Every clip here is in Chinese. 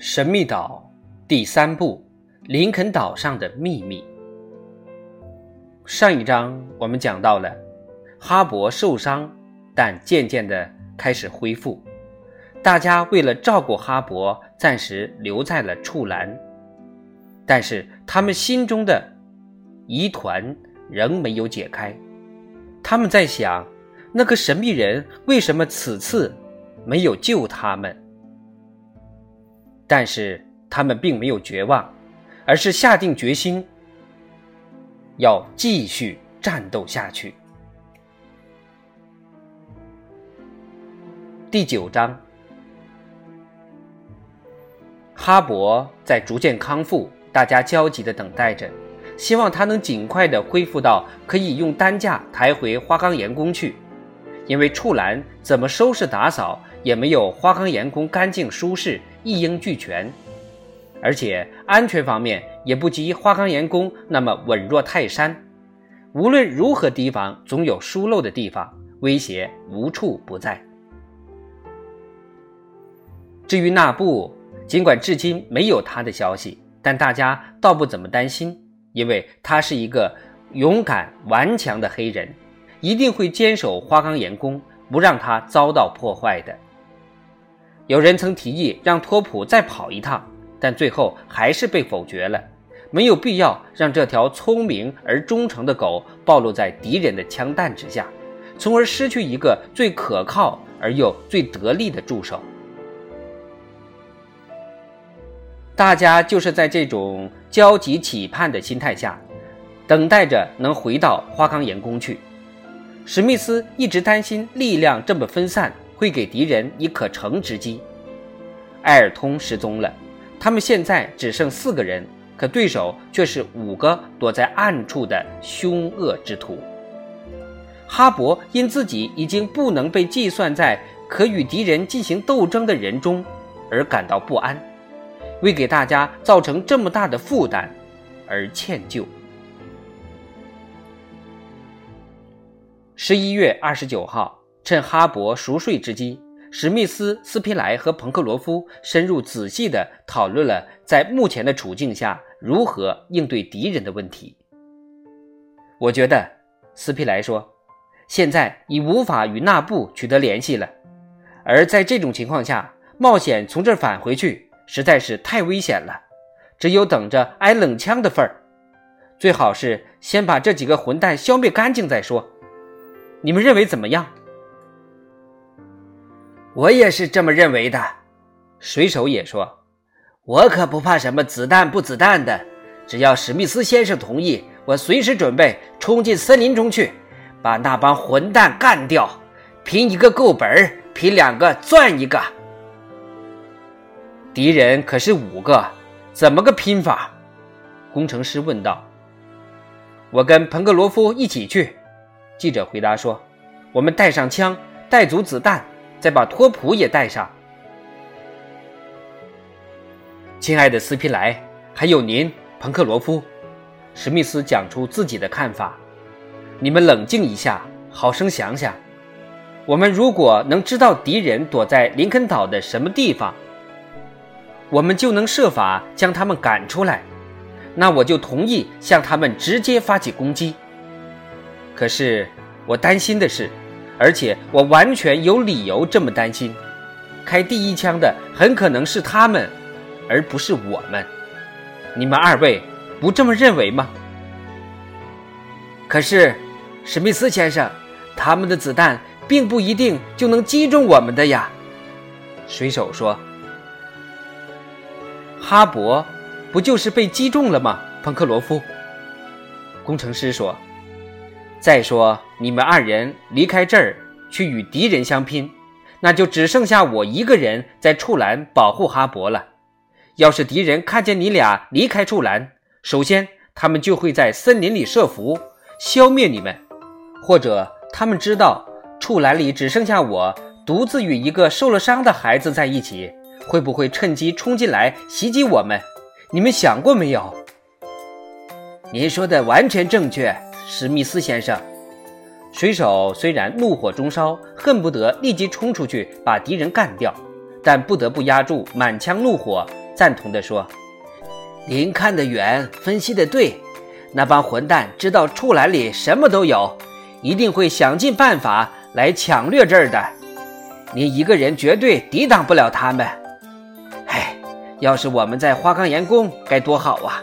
神秘岛第三部：林肯岛上的秘密。上一章我们讲到了哈勃受伤，但渐渐的开始恢复。大家为了照顾哈勃，暂时留在了处兰，但是他们心中的疑团仍没有解开。他们在想，那个神秘人为什么此次没有救他们？但是他们并没有绝望，而是下定决心要继续战斗下去。第九章，哈勃在逐渐康复，大家焦急的等待着，希望他能尽快的恢复到可以用担架抬回花岗岩宫去，因为处栏怎么收拾打扫也没有花岗岩宫干净舒适。一应俱全，而且安全方面也不及花岗岩宫那么稳若泰山。无论如何提防，总有疏漏的地方，威胁无处不在。至于那布，尽管至今没有他的消息，但大家倒不怎么担心，因为他是一个勇敢顽强的黑人，一定会坚守花岗岩宫，不让他遭到破坏的。有人曾提议让托普再跑一趟，但最后还是被否决了。没有必要让这条聪明而忠诚的狗暴露在敌人的枪弹之下，从而失去一个最可靠而又最得力的助手。大家就是在这种焦急期盼的心态下，等待着能回到花岗岩宫去。史密斯一直担心力量这么分散。会给敌人以可乘之机。埃尔通失踪了，他们现在只剩四个人，可对手却是五个躲在暗处的凶恶之徒。哈勃因自己已经不能被计算在可与敌人进行斗争的人中而感到不安，为给大家造成这么大的负担而歉疚。十一月二十九号。趁哈勃熟睡之机，史密斯、斯皮莱和彭克罗夫深入仔细地讨论了在目前的处境下如何应对敌人的问题。我觉得，斯皮莱说，现在已无法与纳布取得联系了，而在这种情况下，冒险从这儿返回去实在是太危险了，只有等着挨冷枪的份儿。最好是先把这几个混蛋消灭干净再说。你们认为怎么样？我也是这么认为的，水手也说：“我可不怕什么子弹不子弹的，只要史密斯先生同意，我随时准备冲进森林中去，把那帮混蛋干掉。拼一个够本儿，拼两个赚一个。敌人可是五个，怎么个拼法？”工程师问道。“我跟彭格罗夫一起去。”记者回答说，“我们带上枪，带足子弹。”再把托普也带上，亲爱的斯皮莱，还有您，彭克罗夫。史密斯讲出自己的看法。你们冷静一下，好生想想。我们如果能知道敌人躲在林肯岛的什么地方，我们就能设法将他们赶出来。那我就同意向他们直接发起攻击。可是我担心的是。而且我完全有理由这么担心，开第一枪的很可能是他们，而不是我们。你们二位不这么认为吗？可是，史密斯先生，他们的子弹并不一定就能击中我们的呀。水手说：“哈勃不就是被击中了吗？”彭克罗夫。工程师说。再说，你们二人离开这儿去与敌人相拼，那就只剩下我一个人在处栏保护哈勃了。要是敌人看见你俩离开处栏，首先他们就会在森林里设伏，消灭你们；或者他们知道处栏里只剩下我独自与一个受了伤的孩子在一起，会不会趁机冲进来袭击我们？你们想过没有？您说的完全正确。史密斯先生，水手虽然怒火中烧，恨不得立即冲出去把敌人干掉，但不得不压住满腔怒火，赞同地说：“您看得远，分析得对。那帮混蛋知道处栏里什么都有，一定会想尽办法来抢掠这儿的。您一个人绝对抵挡不了他们。唉，要是我们在花岗岩宫该多好啊！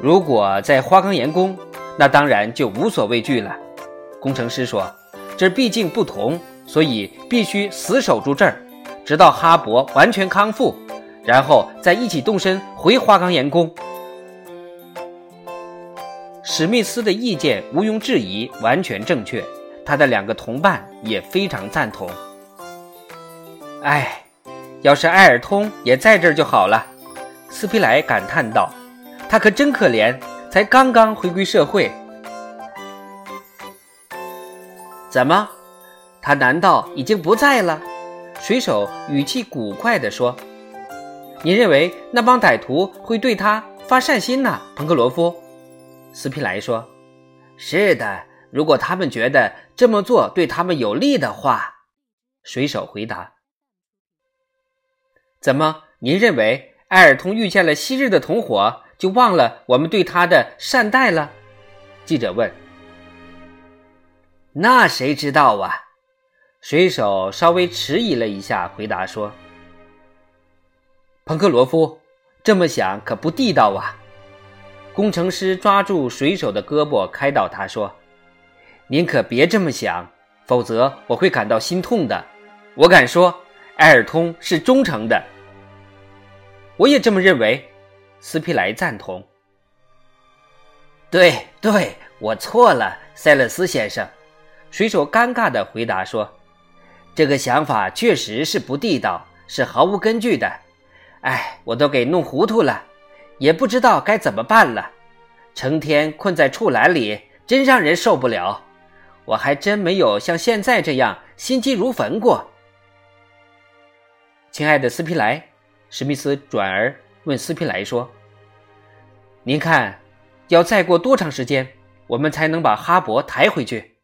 如果在花岗岩宫，那当然就无所畏惧了。”工程师说：“这毕竟不同，所以必须死守住这儿。”直到哈勃完全康复，然后再一起动身回花岗岩宫。史密斯的意见毋庸置疑，完全正确。他的两个同伴也非常赞同。哎，要是埃尔通也在这儿就好了，斯皮莱感叹道：“他可真可怜，才刚刚回归社会。”怎么，他难道已经不在了？水手语气古怪地说：“你认为那帮歹徒会对他发善心呢？”彭克罗夫，斯皮莱说：“是的，如果他们觉得这么做对他们有利的话。”水手回答：“怎么？您认为埃尔通遇见了昔日的同伙，就忘了我们对他的善待了？”记者问。“那谁知道啊？”水手稍微迟疑了一下，回答说：“彭克罗夫，这么想可不地道啊。”工程师抓住水手的胳膊，开导他说：“您可别这么想，否则我会感到心痛的。我敢说，埃尔通是忠诚的。”我也这么认为，斯皮莱赞同。对对，我错了，塞勒斯先生。水手尴尬地回答说。这个想法确实是不地道，是毫无根据的。哎，我都给弄糊涂了，也不知道该怎么办了。成天困在畜栏里，真让人受不了。我还真没有像现在这样心急如焚过。亲爱的斯皮莱，史密斯转而问斯皮莱说：“您看，要再过多长时间，我们才能把哈勃抬回去？”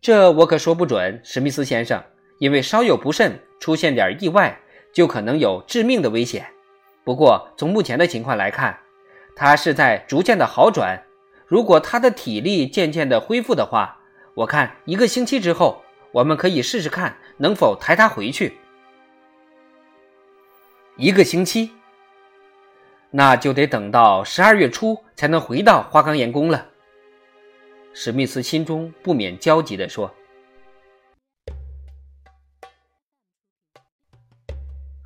这我可说不准，史密斯先生，因为稍有不慎，出现点意外，就可能有致命的危险。不过从目前的情况来看，他是在逐渐的好转。如果他的体力渐渐的恢复的话，我看一个星期之后，我们可以试试看能否抬他回去。一个星期，那就得等到十二月初才能回到花岗岩宫了。史密斯心中不免焦急地说：“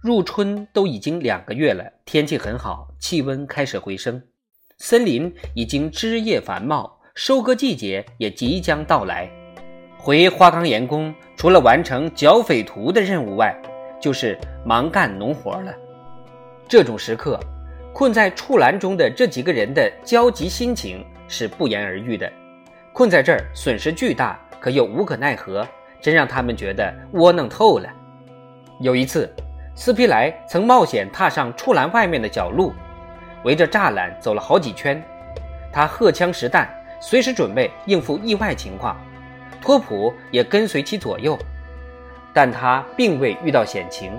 入春都已经两个月了，天气很好，气温开始回升，森林已经枝叶繁茂，收割季节也即将到来。回花岗岩宫，除了完成剿匪徒的任务外，就是忙干农活了。这种时刻，困在畜栏中的这几个人的焦急心情是不言而喻的。”困在这儿，损失巨大，可又无可奈何，真让他们觉得窝囊透了。有一次，斯皮莱曾冒险踏上畜栏外面的小路，围着栅栏走了好几圈。他荷枪实弹，随时准备应付意外情况。托普也跟随其左右，但他并未遇到险情，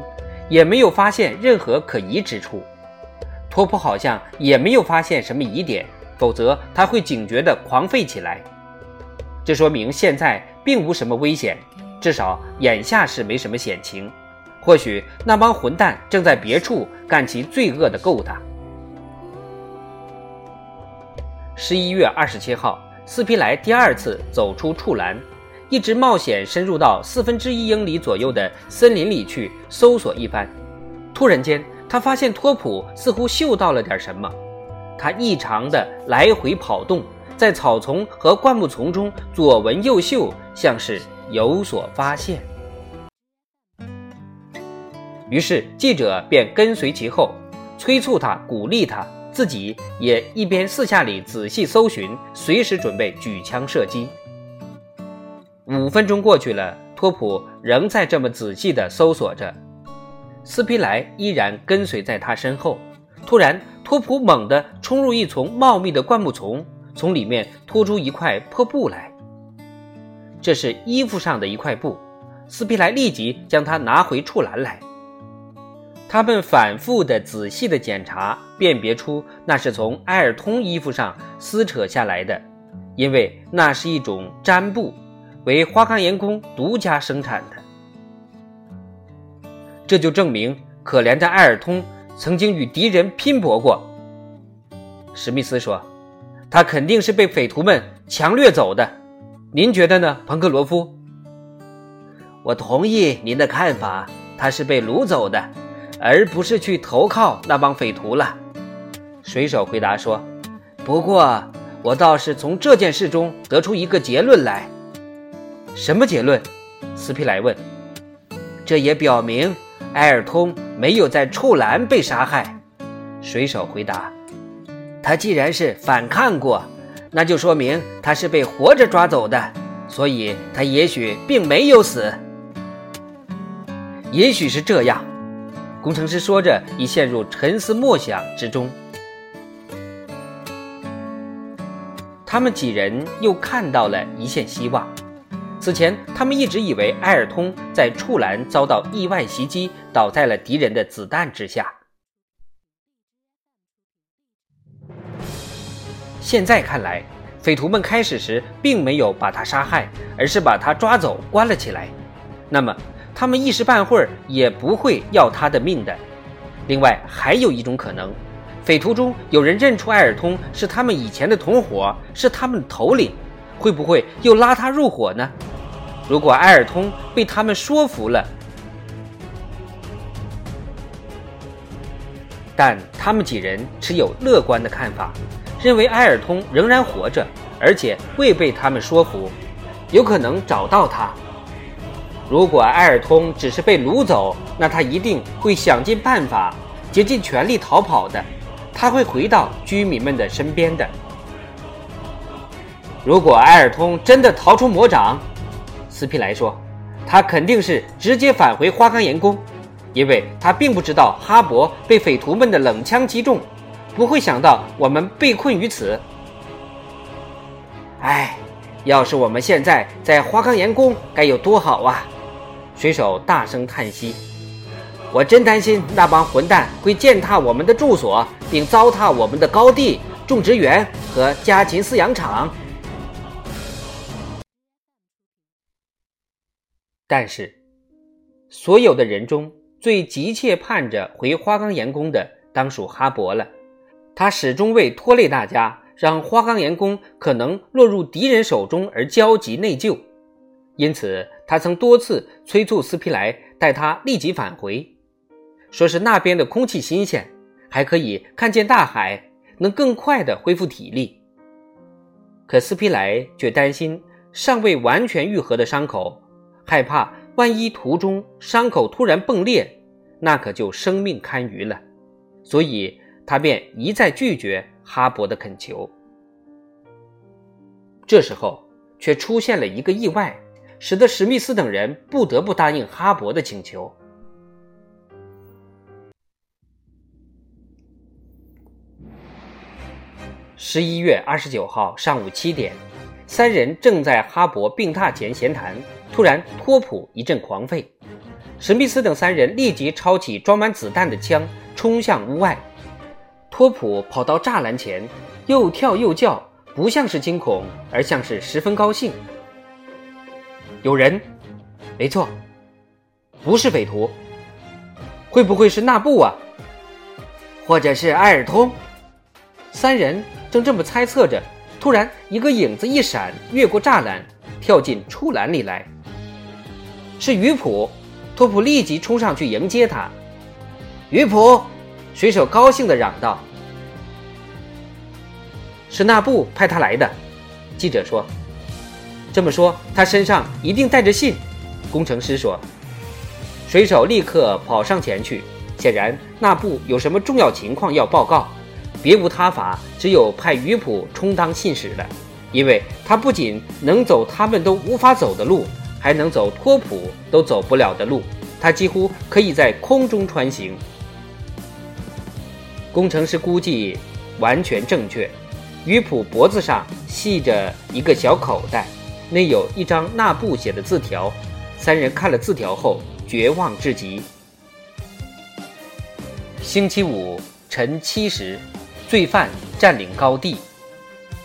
也没有发现任何可疑之处。托普好像也没有发现什么疑点，否则他会警觉地狂吠起来。这说明现在并无什么危险，至少眼下是没什么险情。或许那帮混蛋正在别处干其罪恶的勾当。十一月二十七号，斯皮莱第二次走出处栏，一直冒险深入到四分之一英里左右的森林里去搜索一番。突然间，他发现托普似乎嗅到了点什么，他异常的来回跑动。在草丛和灌木丛中左闻右嗅，像是有所发现。于是记者便跟随其后，催促他，鼓励他，自己也一边四下里仔细搜寻，随时准备举枪射击。五分钟过去了，托普仍在这么仔细地搜索着，斯皮莱依然跟随在他身后。突然，托普猛地冲入一丛茂密的灌木丛。从里面拖出一块破布来，这是衣服上的一块布。斯皮莱立即将它拿回处栏来。他们反复的、仔细的检查，辨别出那是从埃尔通衣服上撕扯下来的，因为那是一种毡布，为花岗岩工独家生产的。这就证明可怜的艾尔通曾经与敌人拼搏过。史密斯说：“他肯定是被匪徒们强掠走的。您觉得呢，彭克罗夫？”我同意您的看法，他是被掳走的。而不是去投靠那帮匪徒了，水手回答说：“不过，我倒是从这件事中得出一个结论来。什么结论？”斯皮莱问。“这也表明埃尔通没有在处兰被杀害。”水手回答。“他既然是反抗过，那就说明他是被活着抓走的，所以他也许并没有死。也许是这样。”工程师说着，已陷入沉思默想之中。他们几人又看到了一线希望。此前，他们一直以为埃尔通在处栏遭到意外袭击，倒在了敌人的子弹之下。现在看来，匪徒们开始时并没有把他杀害，而是把他抓走，关了起来。那么，他们一时半会儿也不会要他的命的。另外，还有一种可能，匪徒中有人认出埃尔通是他们以前的同伙，是他们的头领，会不会又拉他入伙呢？如果埃尔通被他们说服了，但他们几人持有乐观的看法，认为埃尔通仍然活着，而且未被他们说服，有可能找到他。如果埃尔通只是被掳走，那他一定会想尽办法，竭尽全力逃跑的。他会回到居民们的身边的。如果埃尔通真的逃出魔掌，斯皮莱说，他肯定是直接返回花岗岩宫，因为他并不知道哈勃被匪徒们的冷枪击中，不会想到我们被困于此。唉，要是我们现在在花岗岩宫，该有多好啊！水手大声叹息：“我真担心那帮混蛋会践踏我们的住所，并糟蹋我们的高地、种植园和家禽饲养场。”但是，所有的人中最急切盼着回花岗岩宫的，当属哈勃了。他始终为拖累大家，让花岗岩宫可能落入敌人手中而焦急内疚。因此，他曾多次催促斯皮莱带他立即返回，说是那边的空气新鲜，还可以看见大海，能更快地恢复体力。可斯皮莱却担心尚未完全愈合的伤口，害怕万一途中伤口突然迸裂，那可就生命堪虞了，所以他便一再拒绝哈勃的恳求。这时候，却出现了一个意外。使得史密斯等人不得不答应哈勃的请求。十一月二十九号上午七点，三人正在哈勃病榻前闲谈，突然托普一阵狂吠，史密斯等三人立即抄起装满子弹的枪，冲向屋外。托普跑到栅栏前，又跳又叫，不像是惊恐，而像是十分高兴。有人，没错，不是匪徒，会不会是纳布啊？或者是埃尔通？三人正这么猜测着，突然一个影子一闪，越过栅栏，跳进出栏里来。是鱼普，托普立即冲上去迎接他。鱼普，水手高兴地嚷道：“是纳布派他来的。”记者说。这么说，他身上一定带着信。工程师说：“水手立刻跑上前去。显然，那布有什么重要情况要报告，别无他法，只有派鱼普充当信使了。因为他不仅能走他们都无法走的路，还能走托普都走不了的路。他几乎可以在空中穿行。”工程师估计完全正确。鱼普脖子上系着一个小口袋。内有一张纳布写的字条，三人看了字条后绝望至极。星期五晨七时，罪犯占领高地。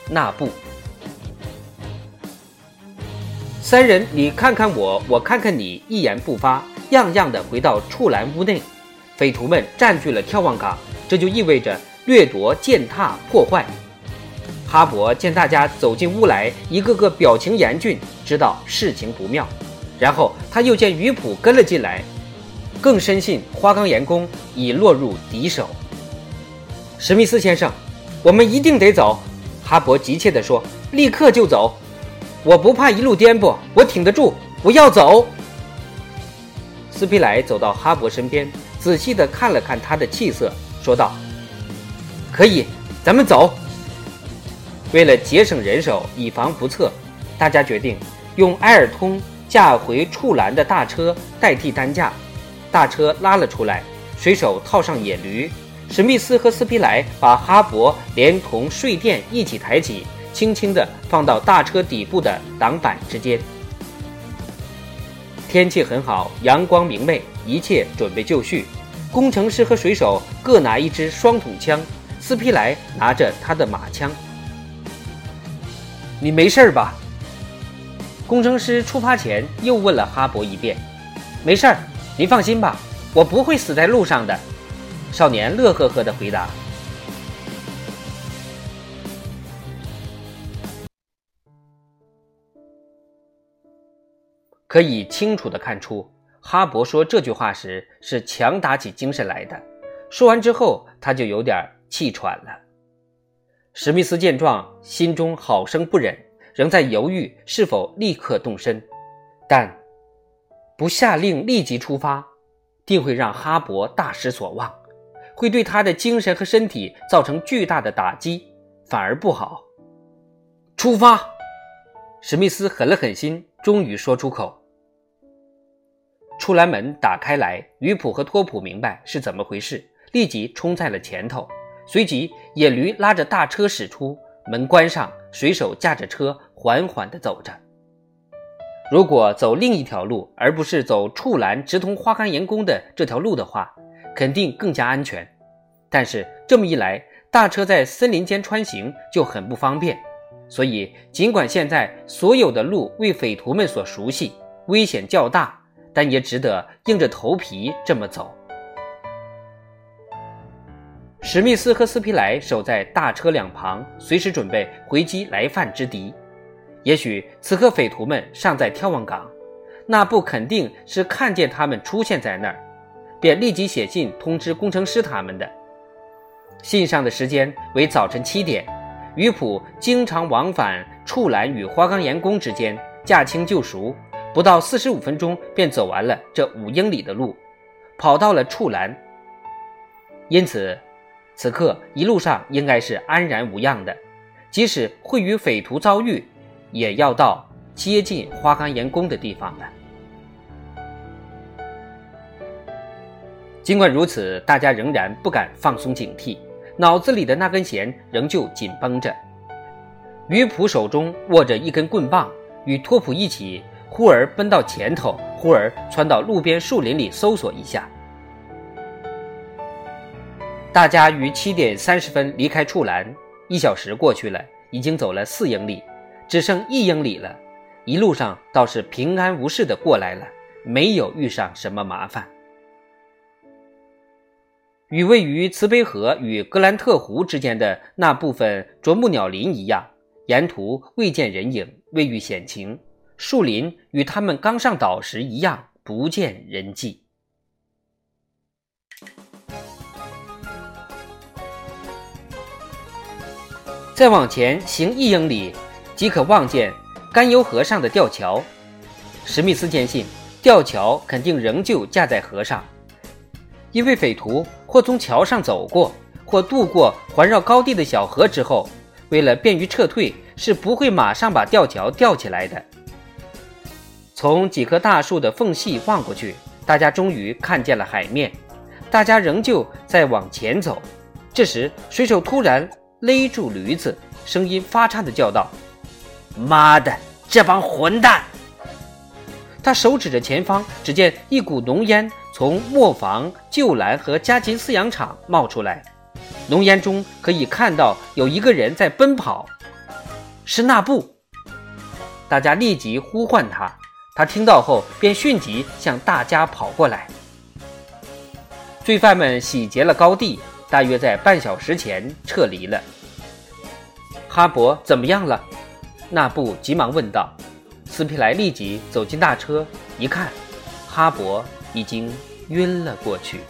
那布。三人你看看我，我看看你，一言不发，样样的回到处栏屋内。匪徒们占据了眺望岗，这就意味着掠夺、践踏、破坏。哈勃见大家走进屋来，一个个表情严峻，知道事情不妙。然后他又见鱼普跟了进来。更深信花岗岩宫已落入敌手。史密斯先生，我们一定得走。哈勃急切地说：“立刻就走！我不怕一路颠簸，我挺得住。我要走。”斯皮莱走到哈勃身边，仔细地看了看他的气色，说道：“可以，咱们走。”为了节省人手，以防不测，大家决定用埃尔通驾回处栏的大车代替担架。大车拉了出来，水手套上野驴，史密斯和斯皮莱把哈勃连同睡垫一起抬起，轻轻地放到大车底部的挡板之间。天气很好，阳光明媚，一切准备就绪。工程师和水手各拿一支双筒枪，斯皮莱拿着他的马枪。你没事吧？工程师出发前又问了哈勃一遍。没事儿。您放心吧，我不会死在路上的。”少年乐呵呵地回答。可以清楚地看出，哈勃说这句话时是强打起精神来的。说完之后，他就有点气喘了。史密斯见状，心中好生不忍，仍在犹豫是否立刻动身，但。不下令立即出发，定会让哈勃大失所望，会对他的精神和身体造成巨大的打击，反而不好。出发！史密斯狠了狠心，终于说出口。出栏门打开来，鱼普和托普明白是怎么回事，立即冲在了前头。随即，野驴拉着大车驶出，门关上，水手驾着车缓缓地走着。如果走另一条路，而不是走处栏直通花岗岩宫的这条路的话，肯定更加安全。但是这么一来，大车在森林间穿行就很不方便。所以，尽管现在所有的路为匪徒们所熟悉，危险较大，但也值得硬着头皮这么走。史密斯和斯皮莱守在大车两旁，随时准备回击来犯之敌。也许此刻匪徒们尚在眺望岗，那不肯定是看见他们出现在那儿，便立即写信通知工程师他们的。信上的时间为早晨七点，于普经常往返处栏与花岗岩宫之间，驾轻就熟，不到四十五分钟便走完了这五英里的路，跑到了处栏。因此，此刻一路上应该是安然无恙的，即使会与匪徒遭遇。也要到接近花岗岩宫的地方了。尽管如此，大家仍然不敢放松警惕，脑子里的那根弦仍旧紧绷着。鱼普手中握着一根棍棒，与托普一起，忽而奔到前头，忽而窜到路边树林里搜索一下。大家于七点三十分离开处栏，一小时过去了，已经走了四英里。只剩一英里了，一路上倒是平安无事的过来了，没有遇上什么麻烦。与位于慈悲河与格兰特湖之间的那部分啄木鸟林一样，沿途未见人影，未遇险情。树林与他们刚上岛时一样，不见人迹。再往前行一英里。即可望见甘油河上的吊桥。史密斯坚信，吊桥肯定仍旧架在河上，因为匪徒或从桥上走过，或渡过环绕高地的小河之后，为了便于撤退，是不会马上把吊桥吊起来的。从几棵大树的缝隙望过去，大家终于看见了海面。大家仍旧在往前走，这时水手突然勒住驴子，声音发颤地叫道。妈的，这帮混蛋！他手指着前方，只见一股浓烟从磨坊、旧栏和家禽饲养场冒出来，浓烟中可以看到有一个人在奔跑，是那布。大家立即呼唤他，他听到后便迅即向大家跑过来。罪犯们洗劫了高地，大约在半小时前撤离了。哈勃怎么样了？那布急忙问道。斯皮莱立即走进大车，一看，哈勃已经晕了过去。